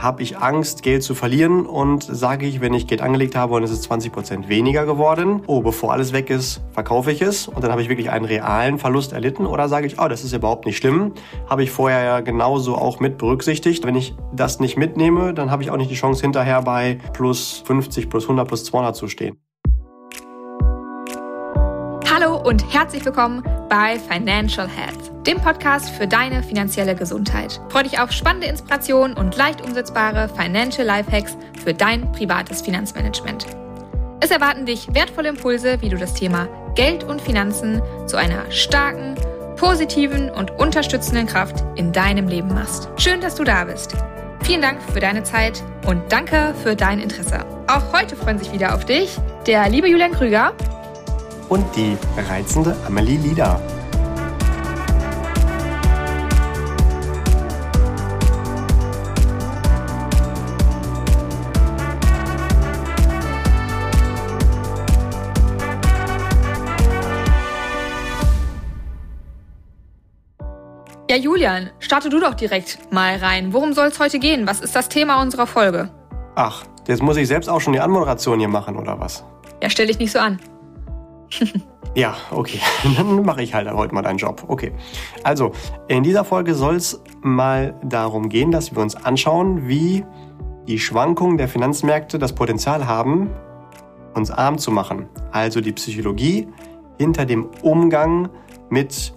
habe ich Angst, Geld zu verlieren und sage ich, wenn ich Geld angelegt habe und es ist 20 Prozent weniger geworden, oh, bevor alles weg ist, verkaufe ich es und dann habe ich wirklich einen realen Verlust erlitten oder sage ich, oh, das ist überhaupt nicht schlimm, habe ich vorher ja genauso auch mit berücksichtigt. Wenn ich das nicht mitnehme, dann habe ich auch nicht die Chance hinterher bei plus 50, plus 100, plus 200 zu stehen. Hallo und herzlich willkommen bei Financial Health, dem Podcast für deine finanzielle Gesundheit. Freue dich auf spannende Inspirationen und leicht umsetzbare Financial Lifehacks für dein privates Finanzmanagement. Es erwarten dich wertvolle Impulse, wie du das Thema Geld und Finanzen zu einer starken, positiven und unterstützenden Kraft in deinem Leben machst. Schön, dass du da bist. Vielen Dank für deine Zeit und danke für dein Interesse. Auch heute freuen sich wieder auf dich der liebe Julian Krüger und die reizende Amelie Lieder. Ja, Julian, starte du doch direkt mal rein. Worum soll es heute gehen? Was ist das Thema unserer Folge? Ach, jetzt muss ich selbst auch schon die Anmoderation hier machen, oder was? Ja, stell dich nicht so an. ja, okay. Dann mache ich halt heute mal deinen Job. Okay. Also, in dieser Folge soll es mal darum gehen, dass wir uns anschauen, wie die Schwankungen der Finanzmärkte das Potenzial haben, uns arm zu machen. Also die Psychologie hinter dem Umgang mit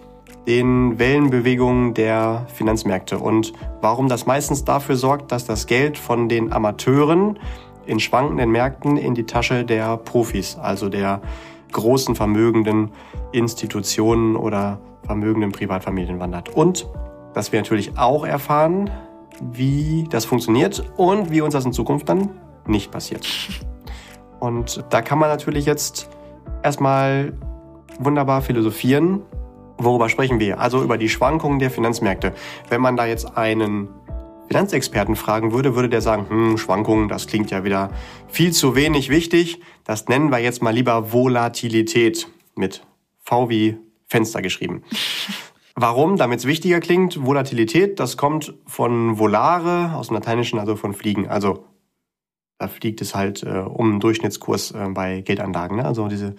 den Wellenbewegungen der Finanzmärkte und warum das meistens dafür sorgt, dass das Geld von den Amateuren in schwankenden Märkten in die Tasche der Profis, also der großen vermögenden Institutionen oder vermögenden Privatfamilien wandert. Und dass wir natürlich auch erfahren, wie das funktioniert und wie uns das in Zukunft dann nicht passiert. Und da kann man natürlich jetzt erstmal wunderbar philosophieren. Worüber sprechen wir? Also über die Schwankungen der Finanzmärkte. Wenn man da jetzt einen Finanzexperten fragen würde, würde der sagen, hm, Schwankungen, das klingt ja wieder viel zu wenig wichtig. Das nennen wir jetzt mal lieber Volatilität mit V wie Fenster geschrieben. Warum? Damit es wichtiger klingt. Volatilität, das kommt von volare, aus dem Lateinischen, also von fliegen. Also da fliegt es halt äh, um den Durchschnittskurs äh, bei Geldanlagen. Ne? Also diese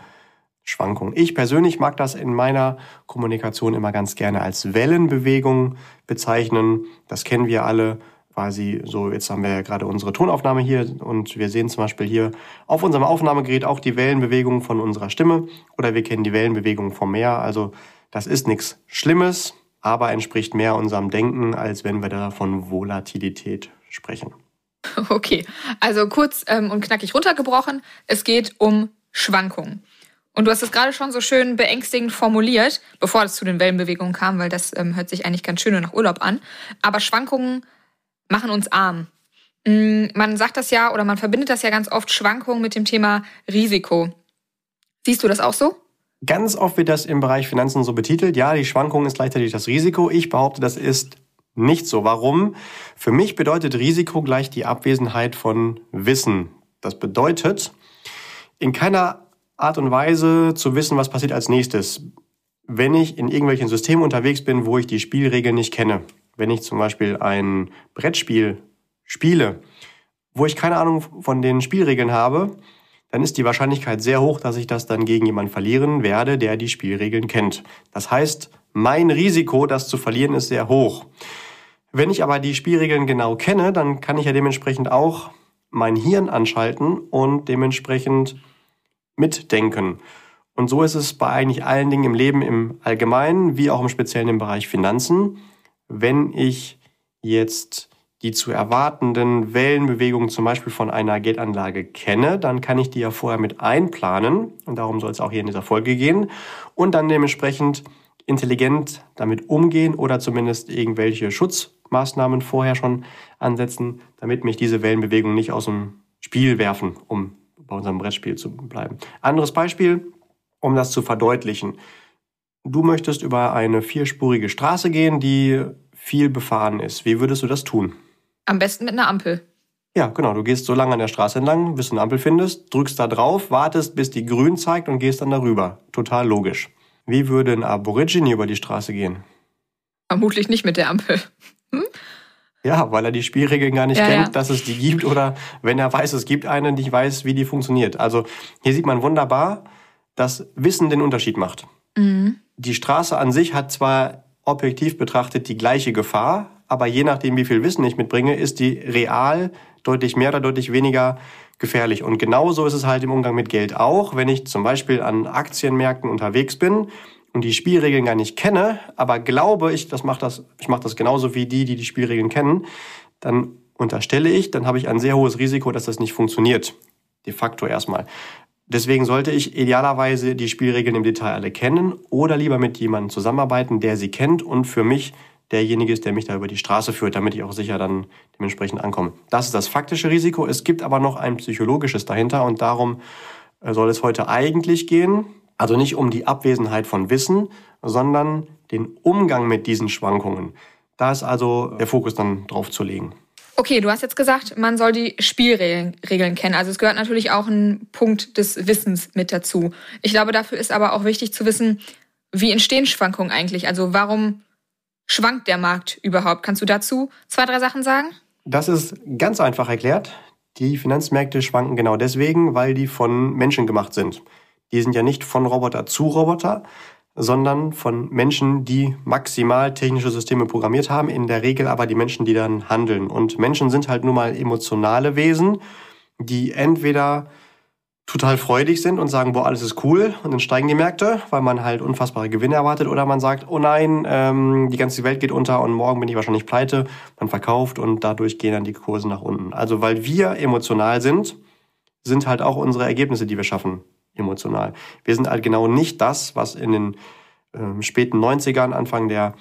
Schwankungen. Ich persönlich mag das in meiner Kommunikation immer ganz gerne als Wellenbewegung bezeichnen. Das kennen wir alle quasi so, jetzt haben wir ja gerade unsere Tonaufnahme hier und wir sehen zum Beispiel hier auf unserem Aufnahmegerät auch die Wellenbewegung von unserer Stimme oder wir kennen die Wellenbewegung vom Meer. Also das ist nichts Schlimmes, aber entspricht mehr unserem Denken, als wenn wir da von Volatilität sprechen. Okay, also kurz ähm, und knackig runtergebrochen, es geht um Schwankungen. Und du hast es gerade schon so schön beängstigend formuliert, bevor es zu den Wellenbewegungen kam, weil das ähm, hört sich eigentlich ganz schön nach Urlaub an. Aber Schwankungen machen uns arm. Mm, man sagt das ja oder man verbindet das ja ganz oft Schwankungen mit dem Thema Risiko. Siehst du das auch so? Ganz oft wird das im Bereich Finanzen so betitelt. Ja, die Schwankung ist gleichzeitig das Risiko. Ich behaupte, das ist nicht so. Warum? Für mich bedeutet Risiko gleich die Abwesenheit von Wissen. Das bedeutet, in keiner Art und Weise zu wissen, was passiert als nächstes. Wenn ich in irgendwelchen Systemen unterwegs bin, wo ich die Spielregeln nicht kenne, wenn ich zum Beispiel ein Brettspiel spiele, wo ich keine Ahnung von den Spielregeln habe, dann ist die Wahrscheinlichkeit sehr hoch, dass ich das dann gegen jemanden verlieren werde, der die Spielregeln kennt. Das heißt, mein Risiko, das zu verlieren, ist sehr hoch. Wenn ich aber die Spielregeln genau kenne, dann kann ich ja dementsprechend auch mein Hirn anschalten und dementsprechend mitdenken. Und so ist es bei eigentlich allen Dingen im Leben im Allgemeinen, wie auch im Speziellen im Bereich Finanzen. Wenn ich jetzt die zu erwartenden Wellenbewegungen zum Beispiel von einer Geldanlage kenne, dann kann ich die ja vorher mit einplanen. Und darum soll es auch hier in dieser Folge gehen. Und dann dementsprechend intelligent damit umgehen oder zumindest irgendwelche Schutzmaßnahmen vorher schon ansetzen, damit mich diese Wellenbewegungen nicht aus dem Spiel werfen, um bei unserem Brettspiel zu bleiben. Anderes Beispiel, um das zu verdeutlichen. Du möchtest über eine vierspurige Straße gehen, die viel befahren ist. Wie würdest du das tun? Am besten mit einer Ampel. Ja, genau. Du gehst so lange an der Straße entlang, bis du eine Ampel findest, drückst da drauf, wartest, bis die grün zeigt und gehst dann darüber. Total logisch. Wie würde ein Aborigine über die Straße gehen? Vermutlich nicht mit der Ampel. Hm? Ja, weil er die Spielregeln gar nicht Ja, kennt, ja. dass es die gibt oder wenn er weiß, es gibt eine, nicht weiß, wie die funktioniert. Also hier sieht man wunderbar, dass Wissen den Unterschied macht. Mhm. Die Straße an sich hat zwar objektiv betrachtet die gleiche Gefahr, aber je nachdem, wie viel Wissen ich mitbringe, ist die real deutlich mehr oder deutlich weniger gefährlich. Und genauso ist es halt im Umgang mit Geld auch. Wenn ich zum Beispiel an Aktienmärkten unterwegs bin und die Spielregeln gar nicht kenne, aber glaube ich, das macht das, ich mache das genauso wie die, die die Spielregeln kennen, dann unterstelle ich, dann habe ich ein sehr hohes Risiko, dass das nicht funktioniert. De facto erstmal. Deswegen sollte ich idealerweise die Spielregeln im Detail alle kennen oder lieber mit jemandem zusammenarbeiten, der sie kennt und für mich derjenige ist, der mich da über die Straße führt, damit ich auch sicher dann dementsprechend ankomme. Das ist das faktische Risiko. Es gibt aber noch ein psychologisches dahinter und darum äh, soll es heute eigentlich gehen. Also nicht um die Abwesenheit von Wissen, sondern den Umgang mit diesen Schwankungen. Da ist also der Fokus dann drauf zu legen. Okay, du hast jetzt gesagt, man soll die Spielregeln Regeln kennen. Also es gehört natürlich auch ein Punkt des Wissens mit dazu. Ich glaube, dafür ist aber auch wichtig zu wissen, wie entstehen Schwankungen eigentlich? Also warum schwankt der Markt überhaupt? Kannst du dazu zwei, drei Sachen sagen? Das ist ganz einfach erklärt. Die Finanzmärkte schwanken genau deswegen, weil die von Menschen gemacht sind. Die sind ja nicht von Roboter zu Roboter, sondern von Menschen, die maximal technische Systeme programmiert haben, in der Regel aber die Menschen, die dann handeln. Und Menschen sind halt nun mal emotionale Wesen, die entweder total freudig sind und sagen, boah, alles ist cool und dann steigen die Märkte, weil man halt unfassbare Gewinne erwartet oder man sagt, oh nein, ähm, die ganze Welt geht unter und morgen bin ich wahrscheinlich pleite, man verkauft und dadurch gehen dann die Kurse nach unten. Also weil wir emotional sind, sind halt auch unsere Ergebnisse, die wir schaffen, emotional. Wir sind halt genau nicht das, was in den ähm, späten 90ern, Anfang der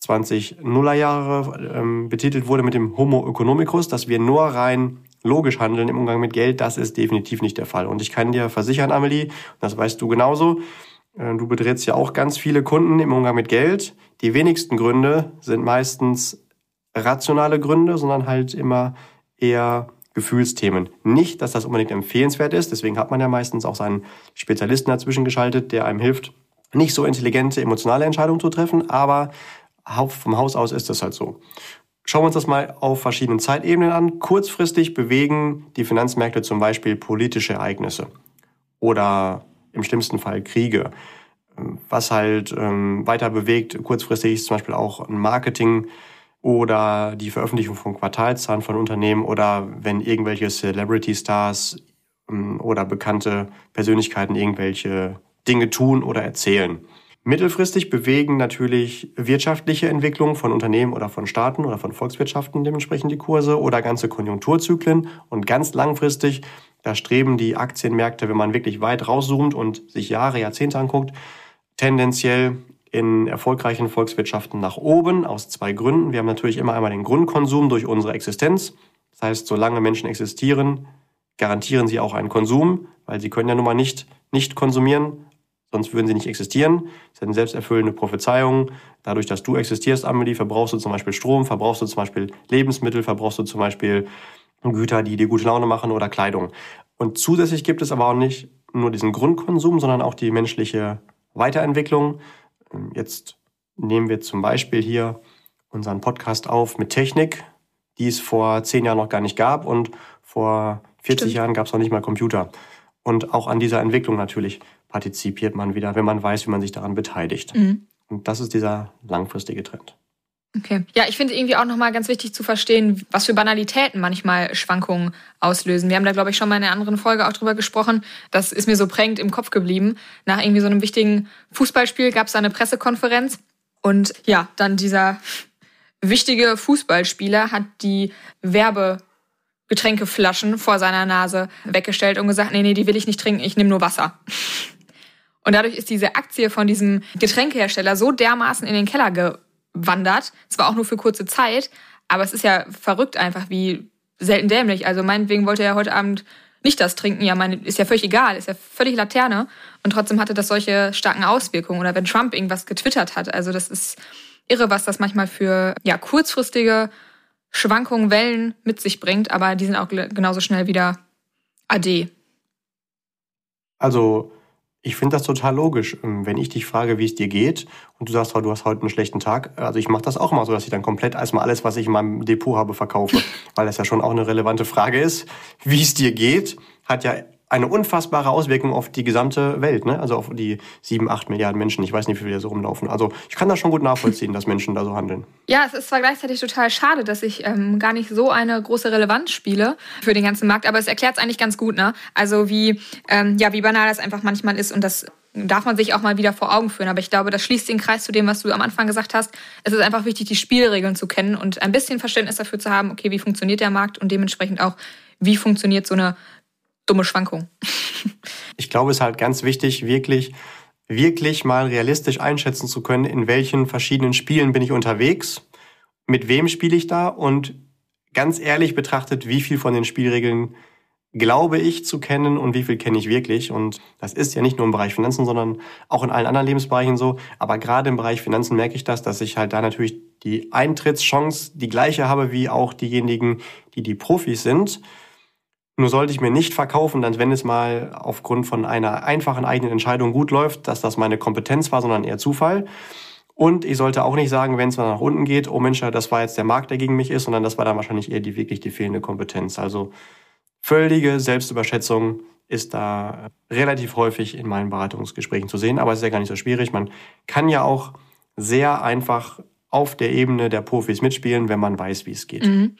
20 Nuller Jahre ähm, betitelt wurde mit dem Homo economicus, dass wir nur rein logisch handeln im Umgang mit Geld, das ist definitiv nicht der Fall. Und ich kann dir versichern, Amelie, das weißt du genauso, äh, du betrittst ja auch ganz viele Kunden im Umgang mit Geld. Die wenigsten Gründe sind meistens rationale Gründe, sondern halt immer eher Gefühlsthemen. Nicht, dass das unbedingt empfehlenswert ist, deswegen hat man ja meistens auch seinen Spezialisten dazwischen geschaltet, der einem hilft, nicht so intelligente, emotionale Entscheidungen zu treffen, aber vom Haus aus ist das halt so. Schauen wir uns das mal auf verschiedenen Zeitebenen an. Kurzfristig bewegen die Finanzmärkte zum Beispiel politische Ereignisse oder im schlimmsten Fall Kriege. Was halt ähm, weiter bewegt, kurzfristig ist zum Beispiel auch ein Marketing oder die Veröffentlichung von Quartalszahlen von Unternehmen oder wenn irgendwelche Celebrity Stars ähm, oder bekannte Persönlichkeiten irgendwelche Dinge tun oder erzählen. Mittelfristig bewegen natürlich wirtschaftliche Entwicklungen von Unternehmen oder von Staaten oder von Volkswirtschaften dementsprechend die Kurse oder ganze Konjunkturzyklen. Und ganz langfristig, da streben die Aktienmärkte, wenn man wirklich weit rauszoomt und sich Jahre, Jahrzehnte anguckt, tendenziell in erfolgreichen Volkswirtschaften nach oben aus zwei Gründen. Wir haben natürlich immer einmal den Grundkonsum durch unsere Existenz. Das heißt, solange Menschen existieren, garantieren sie auch einen Konsum, weil sie können ja nun mal nicht, nicht konsumieren, sonst würden sie nicht existieren. Das ist eine selbsterfüllende Prophezeiung. Dadurch, dass du existierst, Amelie, verbrauchst du zum Beispiel Strom, verbrauchst du zum Beispiel Lebensmittel, verbrauchst du zum Beispiel Güter, die dir gute Laune machen oder Kleidung. Und zusätzlich gibt es aber auch nicht nur diesen Grundkonsum, sondern auch die menschliche Weiterentwicklung. Jetzt nehmen wir zum Beispiel hier unseren Podcast auf mit Technik, die es vor zehn Jahren noch gar nicht gab und vor 40 Stimmt. Jahren gab es noch nicht mal Computer. Und auch an dieser Entwicklung natürlich partizipiert man wieder, wenn man weiß, wie man sich daran beteiligt. Mhm. Und das ist dieser langfristige Trend. Okay. Ja, ich finde irgendwie auch nochmal ganz wichtig zu verstehen, was für Banalitäten manchmal Schwankungen auslösen. Wir haben da, glaube ich, schon mal in einer anderen Folge auch drüber gesprochen. Das ist mir so prägend im Kopf geblieben. Nach irgendwie so einem wichtigen Fußballspiel gab es da eine Pressekonferenz. Und ja, dann dieser wichtige Fußballspieler hat die Werbegetränkeflaschen vor seiner Nase weggestellt und gesagt, nee, nee, die will ich nicht trinken, ich nehme nur Wasser. Und dadurch ist diese Aktie von diesem Getränkehersteller so dermaßen in den Keller gewandert. Zwar auch nur für kurze Zeit, aber es ist ja verrückt einfach, wie selten dämlich. Also meinetwegen wollte er heute Abend nicht das trinken. Ja, meine, ist ja völlig egal, ist ja völlig Laterne. Und trotzdem hatte das solche starken Auswirkungen. Oder wenn Trump irgendwas getwittert hat. Also das ist irre, was das manchmal für ja, kurzfristige Schwankungen, Wellen mit sich bringt. Aber die sind auch genauso schnell wieder AD. Also Ich finde das total logisch. Ähm, wenn ich dich frage, wie es dir geht und du sagst, du hast heute einen schlechten Tag, also ich mache das auch mal so, dass ich dann komplett erstmal alles, was ich in meinem Depot habe, verkaufe. Weil das ja schon auch eine relevante Frage ist. Wie es dir geht, hat ja eine unfassbare Auswirkung auf die gesamte Welt, ne? also auf die sieben, acht Milliarden Menschen. Ich weiß nicht, wie viele da so rumlaufen. Also ich kann das schon gut nachvollziehen, dass Menschen da so handeln. Ja, es ist zwar gleichzeitig total schade, dass ich ähm, gar nicht so eine große Relevanz spiele für den ganzen Markt, aber es erklärt es eigentlich ganz gut, ne? Also wie, ähm, ja, wie banal das einfach manchmal ist und das darf man sich auch mal wieder vor Augen führen. Aber ich glaube, das schließt den Kreis zu dem, was du am Anfang gesagt hast. Es ist einfach wichtig, die Spielregeln zu kennen und ein bisschen Verständnis dafür zu haben, okay, wie funktioniert der Markt und dementsprechend auch, wie funktioniert so eine dumme Schwankung. ich glaube, es ist halt ganz wichtig, wirklich, wirklich mal realistisch einschätzen zu können, in welchen verschiedenen Spielen bin ich unterwegs, mit wem spiele ich da und ganz ehrlich betrachtet, wie viel von den Spielregeln glaube ich zu kennen und wie viel kenne ich wirklich. Und das ist ja nicht nur im Bereich Finanzen, sondern auch in allen anderen Lebensbereichen so. Aber gerade im Bereich Finanzen merke ich das, dass ich halt da natürlich die Eintrittschance die gleiche habe wie auch diejenigen, die die Profis sind. Nur sollte ich mir nicht verkaufen, dass wenn es mal aufgrund von einer einfachen eigenen Entscheidung gut läuft, dass das meine Kompetenz war, sondern eher Zufall. Und ich sollte auch nicht sagen, wenn es mal nach unten geht, oh Mensch, das war jetzt der Markt, der gegen mich ist, sondern das war dann wahrscheinlich eher die wirklich die fehlende Kompetenz. Also völlige Selbstüberschätzung ist da relativ häufig in meinen Beratungsgesprächen zu sehen, aber es ist ja gar nicht so schwierig. Man kann ja auch sehr einfach auf der Ebene der Profis mitspielen, wenn man weiß, wie es geht. Mhm.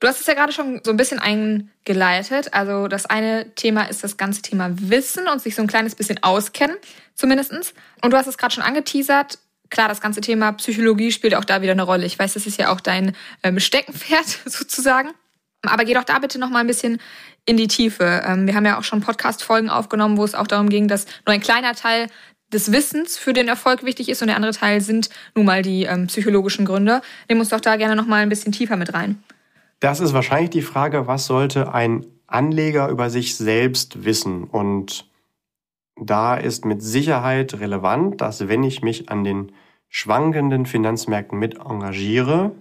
Du hast es ja gerade schon so ein bisschen eingeleitet. Also das eine Thema ist das ganze Thema Wissen und sich so ein kleines bisschen auskennen, zumindestens. Und du hast es gerade schon angeteasert. Klar, das ganze Thema Psychologie spielt auch da wieder eine Rolle. Ich weiß, das ist ja auch dein ähm, Steckenpferd sozusagen. Aber geh doch da bitte noch mal ein bisschen in die Tiefe. Ähm, wir haben ja auch schon Podcast-Folgen aufgenommen, wo es auch darum ging, dass nur ein kleiner Teil des Wissens für den Erfolg wichtig ist und der andere Teil sind nun mal die ähm, psychologischen Gründe. Nimm uns doch da gerne noch mal ein bisschen tiefer mit rein. Das ist wahrscheinlich die Frage, was sollte ein Anleger über sich selbst wissen? Und da ist mit Sicherheit relevant, dass wenn ich mich an den schwankenden Finanzmärkten mit engagiere,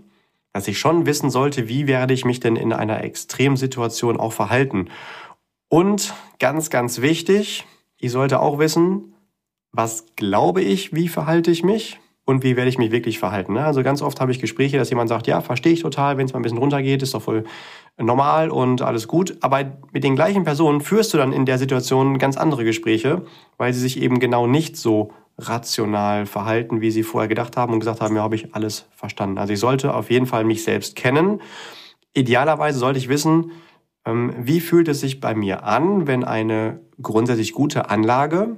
dass ich schon wissen sollte, wie werde ich mich denn in einer Extremsituation auch verhalten. Und ganz, ganz wichtig, ich sollte auch wissen, was glaube ich, wie verhalte ich mich und wie werde ich mich wirklich verhalten. Ne? Also ganz oft habe ich Gespräche, dass jemand sagt, ja, verstehe ich total, wenn es mal ein bisschen runtergeht, ist doch voll normal und alles gut. Aber mit den gleichen Personen führst du dann in der Situation ganz andere Gespräche, weil sie sich eben genau nicht so rational verhalten, wie sie vorher gedacht haben und gesagt haben, ja, habe ich alles verstanden. Also ich sollte auf jeden Fall mich selbst kennen. Idealerweise sollte ich wissen, ähm, wie fühlt es sich bei mir an, wenn eine grundsätzlich gute Anlage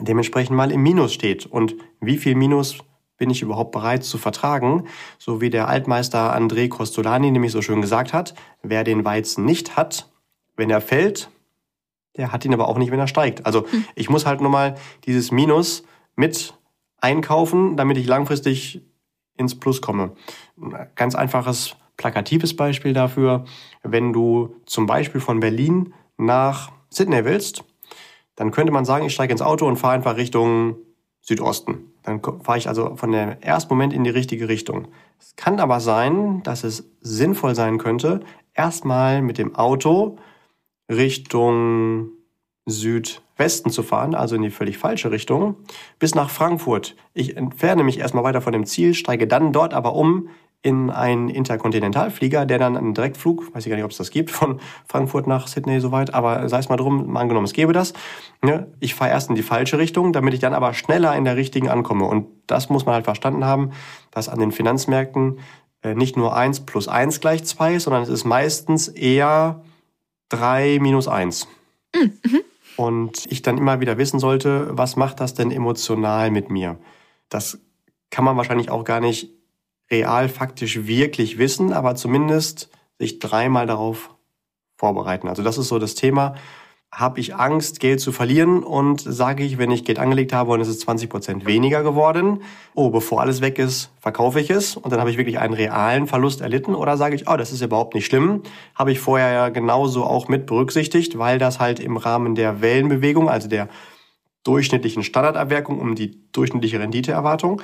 dementsprechend mal im Minus steht. Und wie viel Minus bin ich überhaupt bereit zu vertragen? So wie der Altmeister André Costolani nämlich so schön gesagt hat, wer den Weizen nicht hat, wenn er fällt, der hat ihn aber auch nicht, wenn er steigt. Also hm. ich muss halt nur mal dieses Minus mit einkaufen, damit ich langfristig ins Plus komme. Ganz einfaches, plakatives Beispiel dafür, wenn du zum Beispiel von Berlin nach Sydney willst, dann könnte man sagen, ich steige ins Auto und fahre einfach Richtung Südosten. Dann fahre ich also von der ersten Moment in die richtige Richtung. Es kann aber sein, dass es sinnvoll sein könnte, erstmal mit dem Auto Richtung Südwesten zu fahren, also in die völlig falsche Richtung, bis nach Frankfurt. Ich entferne mich erstmal weiter von dem Ziel, steige dann dort aber um in einen Interkontinentalflieger, der dann einen Direktflug, weiß ich gar nicht, ob es das gibt, von Frankfurt nach Sydney soweit, aber sei es mal drum, mal angenommen, es gäbe das. Ne? Ich fahre erst in die falsche Richtung, damit ich dann aber schneller in der richtigen ankomme. Und das muss man halt verstanden haben, dass an den Finanzmärkten äh, nicht nur eins plus eins gleich zwei ist, sondern es ist meistens eher drei minus eins. Mhm. Und ich dann immer wieder wissen sollte, was macht das denn emotional mit mir? Das kann man wahrscheinlich auch gar nicht real faktisch wirklich wissen, aber zumindest sich dreimal darauf vorbereiten. Also das ist so das Thema. Habe ich Angst, Geld zu verlieren? Und sage ich, wenn ich Geld angelegt habe und es ist 20 Prozent weniger geworden, oh, bevor alles weg ist, verkaufe ich es. Und dann habe ich wirklich einen realen Verlust erlitten. Oder sage ich, oh, das ist überhaupt nicht schlimm, habe ich vorher ja genauso auch mit berücksichtigt, weil das halt im Rahmen der Wellenbewegung, also der durchschnittlichen Standardabwerkung um die durchschnittliche Renditeerwartung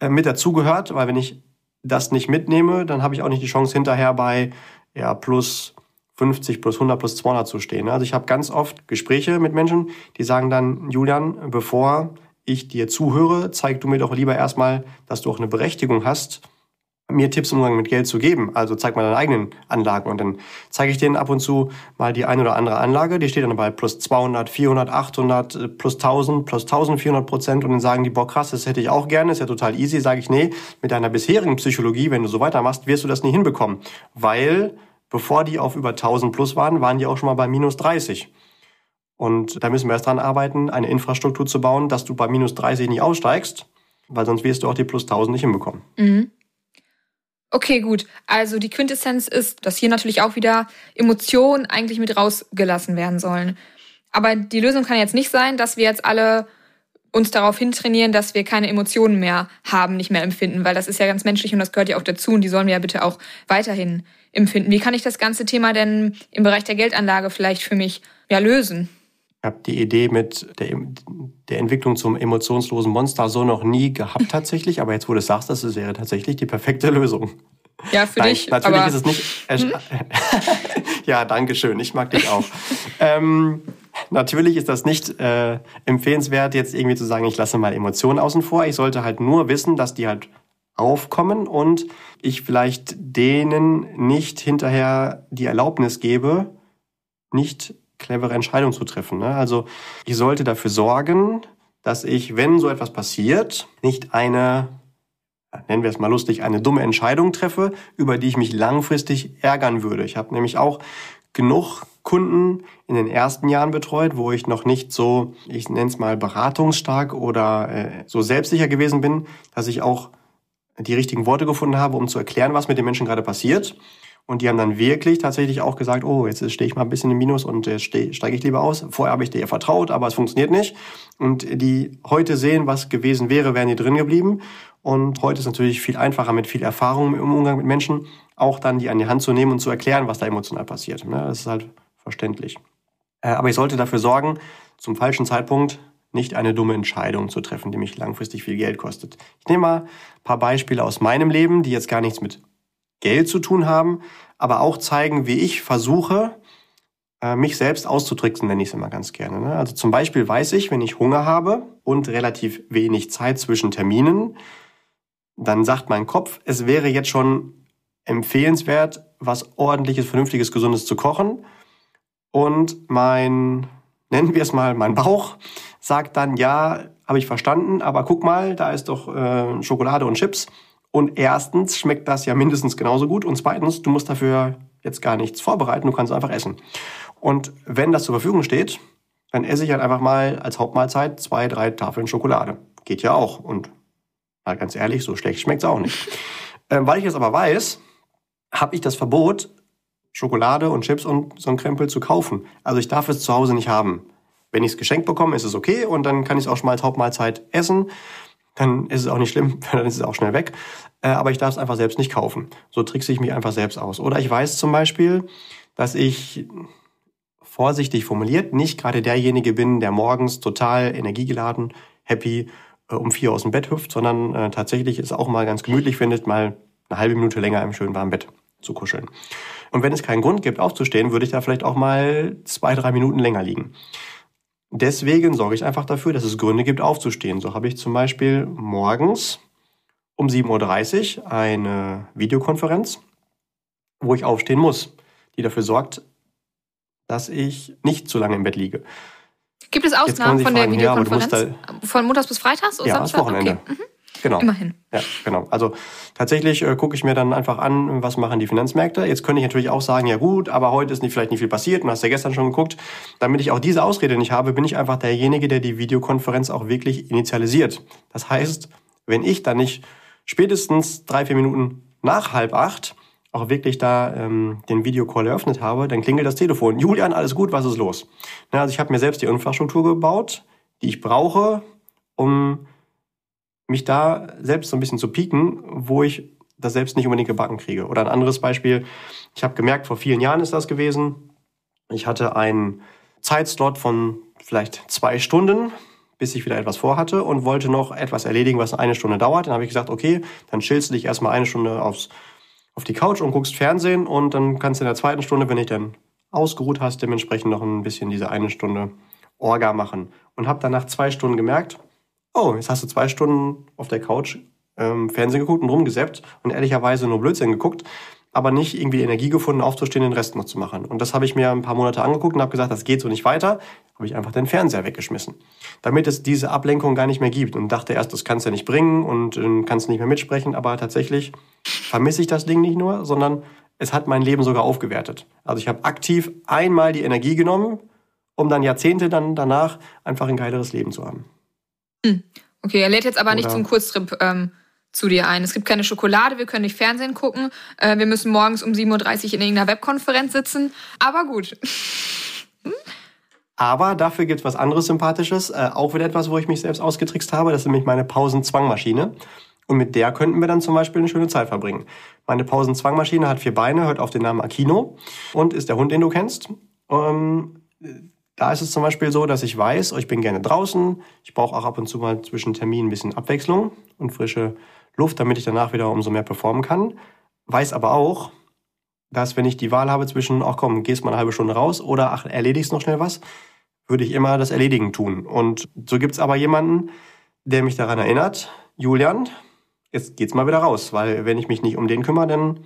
äh, mit dazugehört, weil wenn ich das nicht mitnehme, dann habe ich auch nicht die Chance hinterher bei ja, plus 50 plus 100 plus 200 zu stehen. Also ich habe ganz oft Gespräche mit Menschen, die sagen dann, Julian, bevor ich dir zuhöre, zeig du mir doch lieber erstmal, dass du auch eine Berechtigung hast, mir Tipps Umgang mit Geld zu geben. Also zeig mal deine eigenen Anlagen und dann zeige ich denen ab und zu mal die eine oder andere Anlage. Die steht dann bei plus 200, 400, 800, plus 1000, plus 1400 Prozent und dann sagen die, boah krass, das hätte ich auch gerne, ist ja total easy. Sage ich, nee, mit deiner bisherigen Psychologie, wenn du so weitermachst, wirst du das nie hinbekommen. Weil bevor die auf über 1000 plus waren, waren die auch schon mal bei minus 30. Und da müssen wir erst dran arbeiten, eine Infrastruktur zu bauen, dass du bei minus 30 nicht aussteigst, weil sonst wirst du auch die plus 1000 nicht hinbekommen. Mhm. Okay, gut. Also die Quintessenz ist, dass hier natürlich auch wieder Emotionen eigentlich mit rausgelassen werden sollen. Aber die Lösung kann jetzt nicht sein, dass wir jetzt alle uns darauf hintrainieren, dass wir keine Emotionen mehr haben, nicht mehr empfinden, weil das ist ja ganz menschlich und das gehört ja auch dazu und die sollen wir ja bitte auch weiterhin empfinden. Wie kann ich das ganze Thema denn im Bereich der Geldanlage vielleicht für mich ja lösen? Ich habe die Idee mit der, der Entwicklung zum emotionslosen Monster so noch nie gehabt tatsächlich, aber jetzt, wo du es sagst, das wäre tatsächlich die perfekte Lösung. Ja, für Nein, dich. Natürlich aber... ist es nicht. Hm? ja, danke schön. Ich mag dich auch. ähm, natürlich ist das nicht äh, empfehlenswert, jetzt irgendwie zu sagen, ich lasse mal Emotionen außen vor. Ich sollte halt nur wissen, dass die halt aufkommen und ich vielleicht denen nicht hinterher die Erlaubnis gebe, nicht clevere Entscheidungen zu treffen. Ne? Also ich sollte dafür sorgen, dass ich, wenn so etwas passiert, nicht eine, nennen wir es mal lustig, eine dumme Entscheidung treffe, über die ich mich langfristig ärgern würde. Ich habe nämlich auch genug Kunden in den ersten Jahren betreut, wo ich noch nicht so, ich nenne es mal beratungsstark oder äh, so selbstsicher gewesen bin, dass ich auch die richtigen Worte gefunden habe, um zu erklären, was mit den Menschen gerade passiert. Und die haben dann wirklich tatsächlich auch gesagt, oh, jetzt stehe ich mal ein bisschen im Minus und jetzt steige ich lieber aus. Vorher habe ich dir ja vertraut, aber es funktioniert nicht. Und die heute sehen, was gewesen wäre, wären die drin geblieben. Und heute ist natürlich viel einfacher mit viel Erfahrung im Umgang mit Menschen, auch dann die an die Hand zu nehmen und zu erklären, was da emotional passiert. Ne, das ist halt verständlich. Äh, aber ich sollte dafür sorgen, zum falschen Zeitpunkt nicht eine dumme Entscheidung zu treffen, die mich langfristig viel Geld kostet. Ich nehme mal ein paar Beispiele aus meinem Leben, die jetzt gar nichts mit Geld zu tun haben, aber auch zeigen, wie ich versuche, äh, mich selbst auszutricksen, nenne ich es immer ganz gerne. Ne? Also zum Beispiel weiß ich, wenn ich Hunger habe und relativ wenig Zeit zwischen Terminen, dann sagt mein Kopf, es wäre jetzt schon empfehlenswert, was ordentliches, vernünftiges, gesundes zu kochen. Und mein, nennen wir es mal, mein Bauch sagt dann, ja, habe ich verstanden, aber guck mal, da ist doch äh, Schokolade und Chips. Und erstens schmeckt das ja mindestens genauso gut. Und zweitens, du musst dafür jetzt gar nichts vorbereiten, du kannst einfach essen. Und wenn das zur Verfügung steht, dann esse ich halt einfach mal als Hauptmahlzeit zwei, drei Tafeln Schokolade. Geht ja auch. Und mal ganz ehrlich, so schlecht schmeckt's auch nicht. ähm, weil ich es aber weiß, habe ich das Verbot, Schokolade und Chips und so ein Krempel zu kaufen. Also ich darf es zu Hause nicht haben. Wenn ich es geschenkt bekomme, ist es okay und dann kann ich es auch schon mal als Hauptmahlzeit essen dann ist es auch nicht schlimm, dann ist es auch schnell weg. Äh, aber ich darf es einfach selbst nicht kaufen. So trickse ich mich einfach selbst aus. Oder ich weiß zum Beispiel, dass ich vorsichtig formuliert nicht gerade derjenige bin, der morgens total energiegeladen, happy äh, um vier aus dem Bett hüpft, sondern äh, tatsächlich es auch mal ganz gemütlich findet, mal eine halbe Minute länger im schönen warmen Bett zu kuscheln. Und wenn es keinen Grund gibt, aufzustehen, würde ich da vielleicht auch mal zwei, drei Minuten länger liegen. Deswegen sorge ich einfach dafür, dass es Gründe gibt, aufzustehen. So habe ich zum Beispiel morgens um 7.30 Uhr eine Videokonferenz, wo ich aufstehen muss, die dafür sorgt, dass ich nicht zu lange im Bett liege. Gibt es Ausnahmen von fragen, der Videokonferenz? Ja, von Montags bis Freitags? Oder ja, Samstag? das Wochenende. Okay. Mhm. Genau. Immerhin. Ja, genau. Also tatsächlich äh, gucke ich mir dann einfach an, was machen die Finanzmärkte. Jetzt könnte ich natürlich auch sagen, ja gut, aber heute ist nicht, vielleicht nicht viel passiert und hast ja gestern schon geguckt. Damit ich auch diese Ausrede nicht habe, bin ich einfach derjenige, der die Videokonferenz auch wirklich initialisiert. Das heißt, wenn ich dann nicht spätestens drei, vier Minuten nach halb acht auch wirklich da ähm, den Videocall eröffnet habe, dann klingelt das Telefon. Julian, alles gut, was ist los? Na, also ich habe mir selbst die Infrastruktur gebaut, die ich brauche, um mich da selbst so ein bisschen zu pieken, wo ich das selbst nicht unbedingt gebacken kriege. Oder ein anderes Beispiel, ich habe gemerkt, vor vielen Jahren ist das gewesen, ich hatte einen Zeitslot von vielleicht zwei Stunden, bis ich wieder etwas vorhatte und wollte noch etwas erledigen, was eine Stunde dauert. Dann habe ich gesagt, okay, dann chillst du dich erstmal eine Stunde aufs, auf die Couch und guckst Fernsehen und dann kannst du in der zweiten Stunde, wenn ich dann ausgeruht hast, dementsprechend noch ein bisschen diese eine Stunde Orga machen. Und habe dann nach zwei Stunden gemerkt, oh, jetzt hast du zwei Stunden auf der Couch ähm, Fernsehen geguckt und rumgesäppt und ehrlicherweise nur Blödsinn geguckt, aber nicht irgendwie die Energie gefunden, aufzustehen, den Rest noch zu machen. Und das habe ich mir ein paar Monate angeguckt und habe gesagt, das geht so nicht weiter. Habe ich einfach den Fernseher weggeschmissen, damit es diese Ablenkung gar nicht mehr gibt. Und dachte erst, das kannst du ja nicht bringen und äh, kannst nicht mehr mitsprechen. Aber tatsächlich vermisse ich das Ding nicht nur, sondern es hat mein Leben sogar aufgewertet. Also ich habe aktiv einmal die Energie genommen, um dann Jahrzehnte dann danach einfach ein geileres Leben zu haben. Hm. Okay, er lädt jetzt aber Oder nicht zum Kurztrip ähm, zu dir ein. Es gibt keine Schokolade, wir können nicht Fernsehen gucken, äh, wir müssen morgens um 7.30 Uhr in irgendeiner Webkonferenz sitzen. Aber gut. hm? Aber dafür gibt es was anderes Sympathisches. Äh, auch wieder etwas, wo ich mich selbst ausgetrickst habe. Das ist nämlich meine Pausenzwangmaschine. Und mit der könnten wir dann zum Beispiel eine schöne Zeit verbringen. Meine Pausenzwangmaschine hat vier Beine, hört auf den Namen Akino und ist der Hund, den du kennst. Ähm, da ist es zum Beispiel so, dass ich weiß, ich bin gerne draußen. Ich brauche auch ab und zu mal zwischen Terminen ein bisschen Abwechslung und frische Luft, damit ich danach wieder umso mehr performen kann. Weiß aber auch, dass wenn ich die Wahl habe zwischen, ach komm, gehst mal eine halbe Stunde raus oder ach, erledigst noch schnell was, würde ich immer das Erledigen tun. Und so gibt's aber jemanden, der mich daran erinnert, Julian, jetzt geht's mal wieder raus, weil wenn ich mich nicht um den kümmere, dann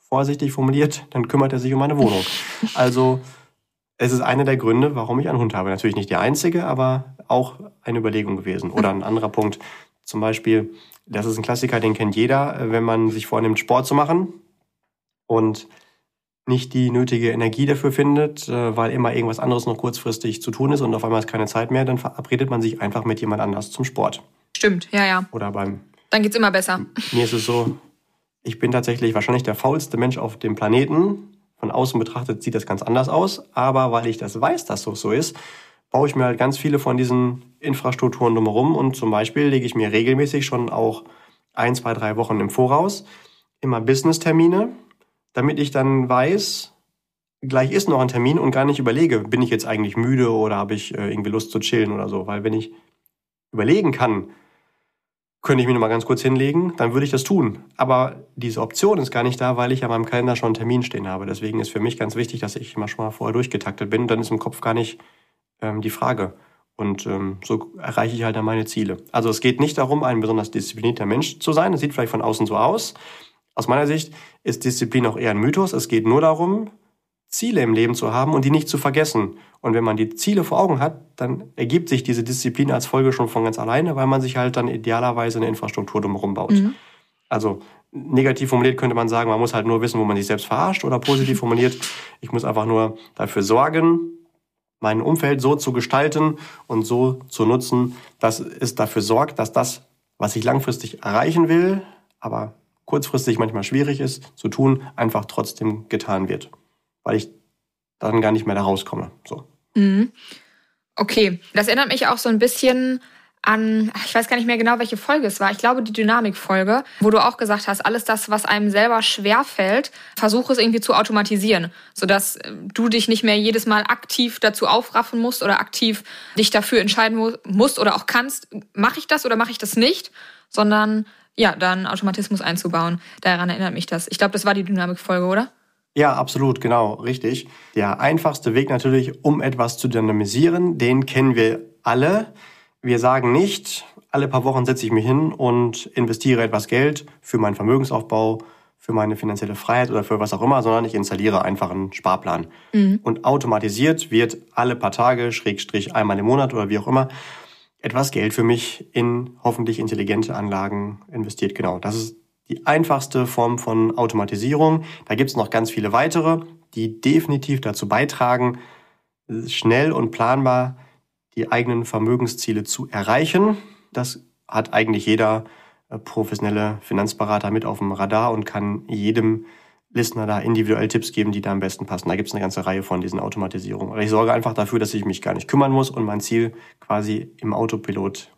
vorsichtig formuliert, dann kümmert er sich um meine Wohnung. Also es ist einer der Gründe, warum ich einen Hund habe. Natürlich nicht der einzige, aber auch eine Überlegung gewesen. Oder ein anderer Punkt, zum Beispiel, das ist ein Klassiker, den kennt jeder, wenn man sich vornimmt, Sport zu machen und nicht die nötige Energie dafür findet, äh, weil immer irgendwas anderes noch kurzfristig zu tun ist und auf einmal ist keine Zeit mehr, dann verabredet man sich einfach mit jemand anders zum Sport. Stimmt, ja, ja. Oder beim. Dann geht's immer besser. Mir ist es so, ich bin tatsächlich wahrscheinlich der faulste Mensch auf dem Planeten. Von außen betrachtet sieht das ganz anders aus, aber weil ich das weiß, dass so so ist, baue ich mir halt ganz viele von diesen Infrastrukturen drumherum und zum Beispiel lege ich mir regelmäßig schon auch ein, zwei, drei Wochen im Voraus immer Business-Termine, damit ich dann weiß, gleich ist noch ein Termin und gar nicht überlege, bin ich jetzt eigentlich müde oder habe ich äh, irgendwie Lust zu chillen oder so. Weil wenn ich überlegen kann, könnte ich mich noch mal ganz kurz hinlegen, dann würde ich das tun. Aber diese Option ist gar nicht da, weil ich an meinem Kalender schon einen Termin stehen habe. Deswegen ist für mich ganz wichtig, dass ich immer schon mal vorher durchgetaktet bin. Dann ist im Kopf gar nicht ähm, die Frage. Und ähm, so erreiche ich halt dann meine Ziele. Also es geht nicht darum, ein besonders disziplinierter Mensch zu sein. Das sieht vielleicht von außen so aus. Aus meiner Sicht ist Disziplin auch eher ein Mythos. Es geht nur darum, Ziele im Leben zu haben und die nicht zu vergessen. Und wenn man die Ziele vor Augen hat, dann ergibt sich diese Disziplin als Folge schon von ganz alleine, weil man sich halt dann idealerweise eine Infrastruktur drumherum baut. Mhm. Also negativ formuliert könnte man sagen, man muss halt nur wissen, wo man sich selbst verarscht oder positiv formuliert, ich muss einfach nur dafür sorgen, mein Umfeld so zu gestalten und so zu nutzen, dass es dafür sorgt, dass das, was ich langfristig erreichen will, aber kurzfristig manchmal schwierig ist zu tun, einfach trotzdem getan wird. Weil ich dann gar nicht mehr da rauskomme. So. Mhm. Okay, das erinnert mich auch so ein bisschen an, ich weiß gar nicht mehr genau, welche Folge es war. Ich glaube, die Dynamikfolge, wo du auch gesagt hast, alles das, was einem selber schwer fällt, versuche es irgendwie zu automatisieren, sodass äh, du dich nicht mehr jedes Mal aktiv dazu aufraffen musst oder aktiv dich dafür entscheiden musst oder auch kannst, mache ich das oder mache ich das nicht, sondern ja, dann Automatismus einzubauen. Daran erinnert mich das. Ich glaube, das war die Dynamikfolge, oder? Ja, absolut, genau, richtig. Der einfachste Weg natürlich, um etwas zu dynamisieren, den kennen wir alle. Wir sagen nicht, alle paar Wochen setze ich mich hin und investiere etwas Geld für meinen Vermögensaufbau, für meine finanzielle Freiheit oder für was auch immer, sondern ich installiere einfach einen Sparplan. Mhm. Und automatisiert wird alle paar Tage, Schrägstrich einmal im Monat oder wie auch immer, etwas Geld für mich in hoffentlich intelligente Anlagen investiert. Genau, das ist die einfachste Form von Automatisierung. Da gibt es noch ganz viele weitere, die definitiv dazu beitragen, schnell und planbar die eigenen Vermögensziele zu erreichen. Das hat eigentlich jeder äh, professionelle Finanzberater mit auf dem Radar und kann jedem Listener da individuell Tipps geben, die da am besten passen. Da gibt es eine ganze Reihe von diesen Automatisierungen. Ich sorge einfach dafür, dass ich mich gar nicht kümmern muss und mein Ziel quasi im Autopilot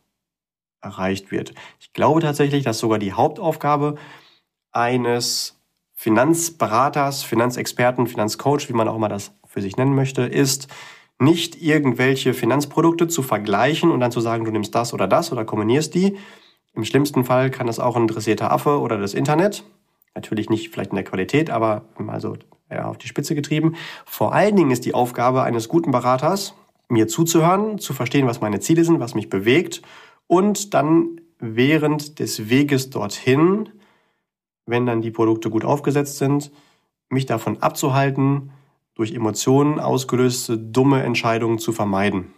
erreicht wird. Ich glaube tatsächlich, dass sogar die Hauptaufgabe eines Finanzberaters, Finanzexperten, Finanzcoach, wie man auch immer das für sich nennen möchte, ist, nicht irgendwelche Finanzprodukte zu vergleichen und dann zu sagen, du nimmst das oder das oder kombinierst die. Im schlimmsten Fall kann das auch ein interessierter Affe oder das Internet, Natürlich nicht vielleicht in der Qualität, aber also ja, auf die Spitze getrieben. Vor allen Dingen ist die Aufgabe eines guten Beraters, mir zuzuhören, zu verstehen, was meine Ziele sind, was mich bewegt und dann während des Weges dorthin, wenn dann die Produkte gut aufgesetzt sind, mich davon abzuhalten, durch Emotionen ausgelöste dumme Entscheidungen zu vermeiden.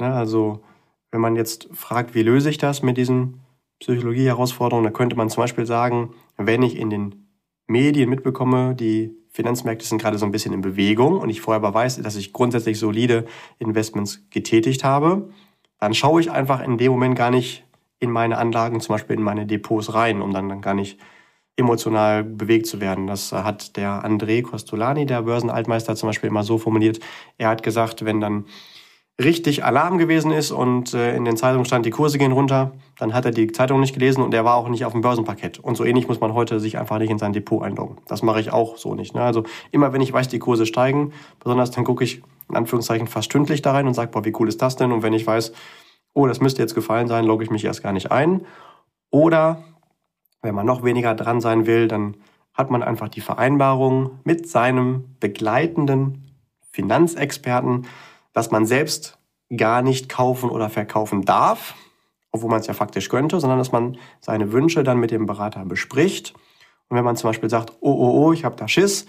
Ja, also wenn man jetzt fragt, wie löse ich das mit diesen Psychologie-Herausforderungen, dann könnte man zum Beispiel sagen, wenn ich in den Medien mitbekomme, die Finanzmärkte sind gerade so ein bisschen in Bewegung und ich vorher aber weiß, dass ich grundsätzlich solide Investments getätigt habe, dann schaue ich einfach in dem Moment gar nicht in meine Anlagen, zum Beispiel in meine Depots rein, um dann, gar nicht emotional bewegt zu werden. Das hat der André Costolani, der Börsenaltmeister, zum Beispiel immer so formuliert. Er hat gesagt, wenn dann richtig Alarm gewesen ist und äh, in den Zeitungen stand, die Kurse gehen runter, dann hat er die Zeitung nicht gelesen und er war auch nicht auf dem Börsenparkett. Und so ähnlich muss man heute sich einfach nicht in sein Depot einloggen. Das mache ich auch so nicht. Ne? Also immer wenn ich weiß, die Kurse steigen, besonders dann gucke ich in Anführungszeichen fast stündlich da rein und sage, boah, wie cool ist das denn? Und wenn ich weiß, oh, das müsste jetzt gefallen sein, logge ich mich erst gar nicht ein. Oder wenn man noch weniger dran sein will, dann hat man einfach die Vereinbarung mit seinem begleitenden Finanzexperten, dass man selbst gar nicht kaufen oder verkaufen darf, obwohl man es ja faktisch könnte, sondern dass man seine Wünsche dann mit dem Berater bespricht. Und wenn man zum Beispiel sagt, oh, oh, oh, ich habe da Schiss,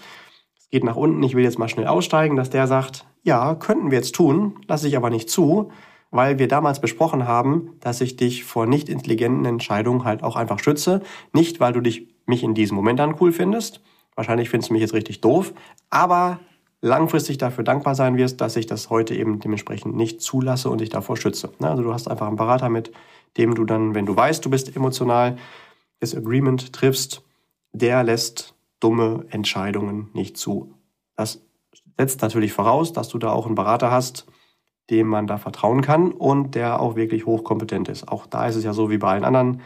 geht nach unten, ich will jetzt mal schnell aussteigen, dass der sagt, ja, könnten wir jetzt tun, lasse ich aber nicht zu, weil wir damals besprochen haben, dass ich dich vor nicht intelligenten Entscheidungen halt auch einfach schütze. Nicht, weil du dich mich in diesem Moment dann cool findest. Wahrscheinlich findest du mich jetzt richtig doof, aber langfristig dafür dankbar sein wirst, dass ich das heute eben dementsprechend nicht zulasse und dich davor schütze. Also du hast einfach einen Berater, mit dem du dann, wenn du weißt, du bist emotional, das Agreement triffst, der lässt dumme Entscheidungen nicht zu. Das setzt natürlich voraus, dass du da auch einen Berater hast, dem man da vertrauen kann und der auch wirklich hochkompetent ist. Auch da ist es ja so wie bei allen anderen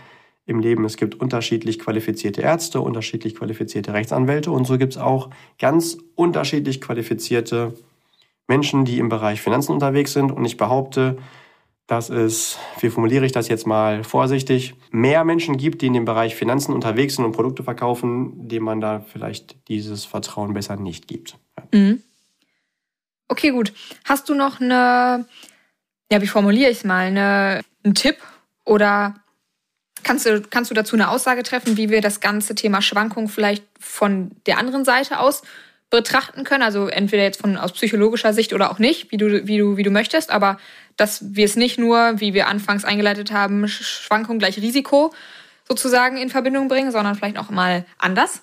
im Leben. Es gibt unterschiedlich qualifizierte Ärzte, unterschiedlich qualifizierte Rechtsanwälte und so gibt es auch ganz unterschiedlich qualifizierte Menschen, die im Bereich Finanzen unterwegs sind. Und ich behaupte, dass es, wie formuliere ich das jetzt mal vorsichtig, mehr Menschen gibt, die in dem Bereich Finanzen unterwegs sind und Produkte verkaufen, denen man da vielleicht dieses Vertrauen besser nicht gibt. Mhm. Okay, gut. Hast du noch eine, ja, wie formuliere ich es mal, eine, einen Tipp oder Kannst du, kannst du dazu eine Aussage treffen, wie wir das ganze Thema Schwankung vielleicht von der anderen Seite aus betrachten können? Also entweder jetzt von aus psychologischer Sicht oder auch nicht, wie du, wie du, wie du möchtest, aber dass wir es nicht nur, wie wir anfangs eingeleitet haben, Schwankung gleich Risiko sozusagen in Verbindung bringen, sondern vielleicht auch mal anders?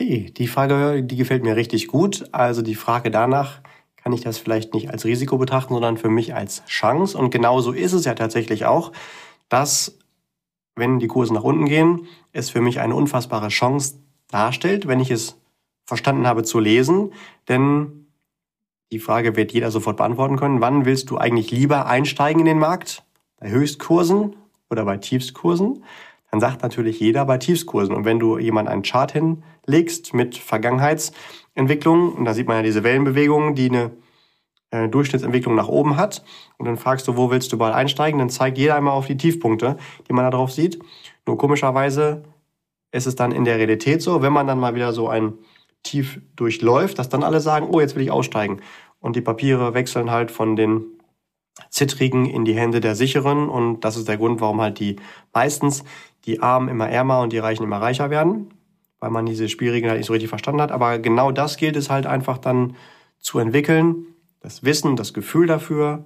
Die Frage, die gefällt mir richtig gut. Also die Frage danach, kann ich das vielleicht nicht als Risiko betrachten, sondern für mich als Chance. Und genauso ist es ja tatsächlich auch, dass wenn die Kurse nach unten gehen, es für mich eine unfassbare Chance darstellt, wenn ich es verstanden habe zu lesen. Denn die Frage wird jeder sofort beantworten können. Wann willst du eigentlich lieber einsteigen in den Markt? Bei Höchstkursen oder bei Tiefstkursen? Dann sagt natürlich jeder bei Tiefstkursen. Und wenn du jemand einen Chart hinlegst mit Vergangenheitsentwicklungen, und da sieht man ja diese Wellenbewegungen, die eine äh, Durchschnittsentwicklung nach oben hat. Und dann fragst du, wo willst du bald einsteigen? Dann zeigt jeder einmal auf die Tiefpunkte, die man da drauf sieht. Nur komischerweise ist es dann in der Realität so, wenn man dann mal wieder so ein Tief durchläuft, dass dann alle sagen, oh, jetzt will ich aussteigen. Und die Papiere wechseln halt von den zittrigen in die Hände der sicheren. Und das ist der Grund, warum halt die meistens die Armen immer ärmer und die Reichen immer reicher werden, weil man diese Spielregeln halt nicht so richtig verstanden hat. Aber genau das gilt es halt einfach dann zu entwickeln das Wissen, das Gefühl dafür,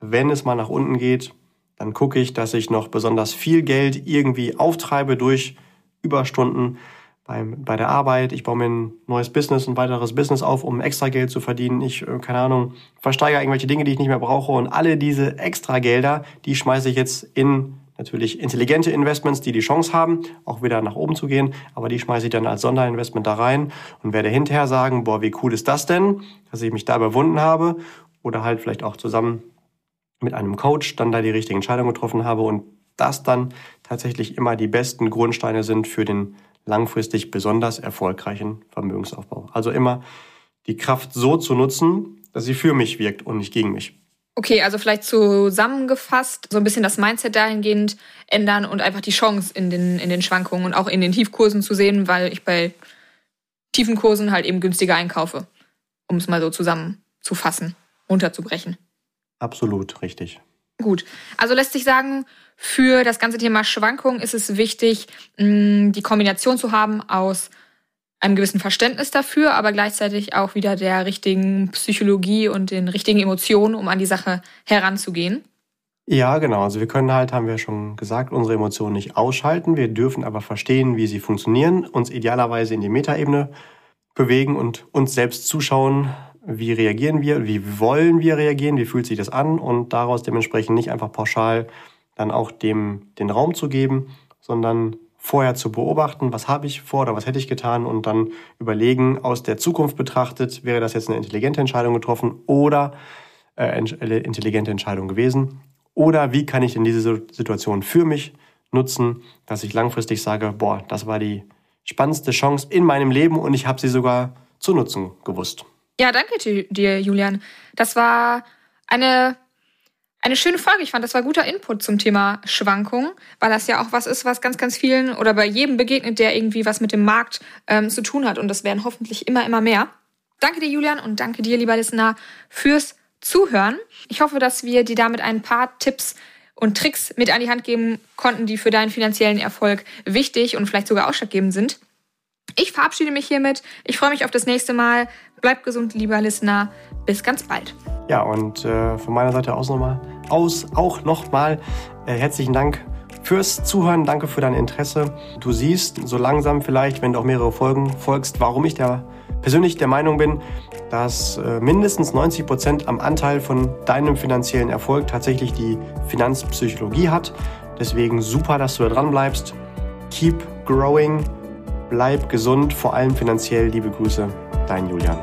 wenn es mal nach unten geht, dann gucke ich, dass ich noch besonders viel Geld irgendwie auftreibe durch Überstunden beim, bei der Arbeit. Ich baue mir ein neues Business, ein weiteres Business auf, um extra Geld zu verdienen. Ich, äh, keine Ahnung, versteigere irgendwelche Dinge, die ich nicht mehr brauche. Und alle diese extra Gelder, die schmeiße ich jetzt in natürlich intelligente Investments, die die Chance haben, auch wieder nach oben zu gehen, aber die schmeiße ich dann als Sonderinvestment da rein und werde hinterher sagen, boah, wie cool ist das denn, dass ich mich da überwunden habe oder halt vielleicht auch zusammen mit einem Coach dann da die richtige Entscheidung getroffen habe und das dann tatsächlich immer die besten Grundsteine sind für den langfristig besonders erfolgreichen Vermögensaufbau. Also immer die Kraft so zu nutzen, dass sie für mich wirkt und nicht gegen mich. Okay, also vielleicht zusammengefasst, so ein bisschen das Mindset dahingehend ändern und einfach die Chance in den, in den Schwankungen und auch in den Tiefkursen zu sehen, weil ich bei tiefen Kursen halt eben günstiger einkaufe, um es mal so zusammenzufassen, runterzubrechen. Absolut, richtig. Gut, also lässt sich sagen, für das ganze Thema Schwankungen ist es wichtig, die Kombination zu haben aus einem gewissen Verständnis dafür, aber gleichzeitig auch wieder der richtigen Psychologie und den richtigen Emotionen, um an die Sache heranzugehen. Ja, genau. Also wir können halt, haben wir schon gesagt, unsere Emotionen nicht ausschalten. Wir dürfen aber verstehen, wie sie funktionieren, uns idealerweise in die Metaebene bewegen und uns selbst zuschauen, wie reagieren wir, wie wollen wir reagieren, wie fühlt sich das an und daraus dementsprechend nicht einfach pauschal dann auch dem den Raum zu geben, sondern vorher zu beobachten, was habe ich vor oder was hätte ich getan und dann überlegen, aus der Zukunft betrachtet, wäre das jetzt eine intelligente Entscheidung getroffen oder äh, intelligente Entscheidung gewesen oder wie kann ich denn diese Situation für mich nutzen, dass ich langfristig sage, boah, das war die spannendste Chance in meinem Leben und ich habe sie sogar zu nutzen gewusst. Ja, danke dir, Julian. Das war eine eine schöne Folge. Ich fand, das war guter Input zum Thema Schwankungen, weil das ja auch was ist, was ganz, ganz vielen oder bei jedem begegnet, der irgendwie was mit dem Markt ähm, zu tun hat. Und das werden hoffentlich immer, immer mehr. Danke dir, Julian, und danke dir, lieber Listener, fürs Zuhören. Ich hoffe, dass wir dir damit ein paar Tipps und Tricks mit an die Hand geben konnten, die für deinen finanziellen Erfolg wichtig und vielleicht sogar ausschlaggebend sind. Ich verabschiede mich hiermit. Ich freue mich auf das nächste Mal. Bleib gesund, lieber Listener. Bis ganz bald. Ja, und äh, von meiner Seite aus nochmal aus auch nochmal äh, herzlichen Dank fürs Zuhören. Danke für dein Interesse. Du siehst so langsam vielleicht, wenn du auch mehrere Folgen folgst, warum ich der, persönlich der Meinung bin, dass äh, mindestens 90 Prozent am Anteil von deinem finanziellen Erfolg tatsächlich die Finanzpsychologie hat. Deswegen super, dass du da dran bleibst. Keep growing. Bleib gesund, vor allem finanziell. Liebe Grüße, dein Julian.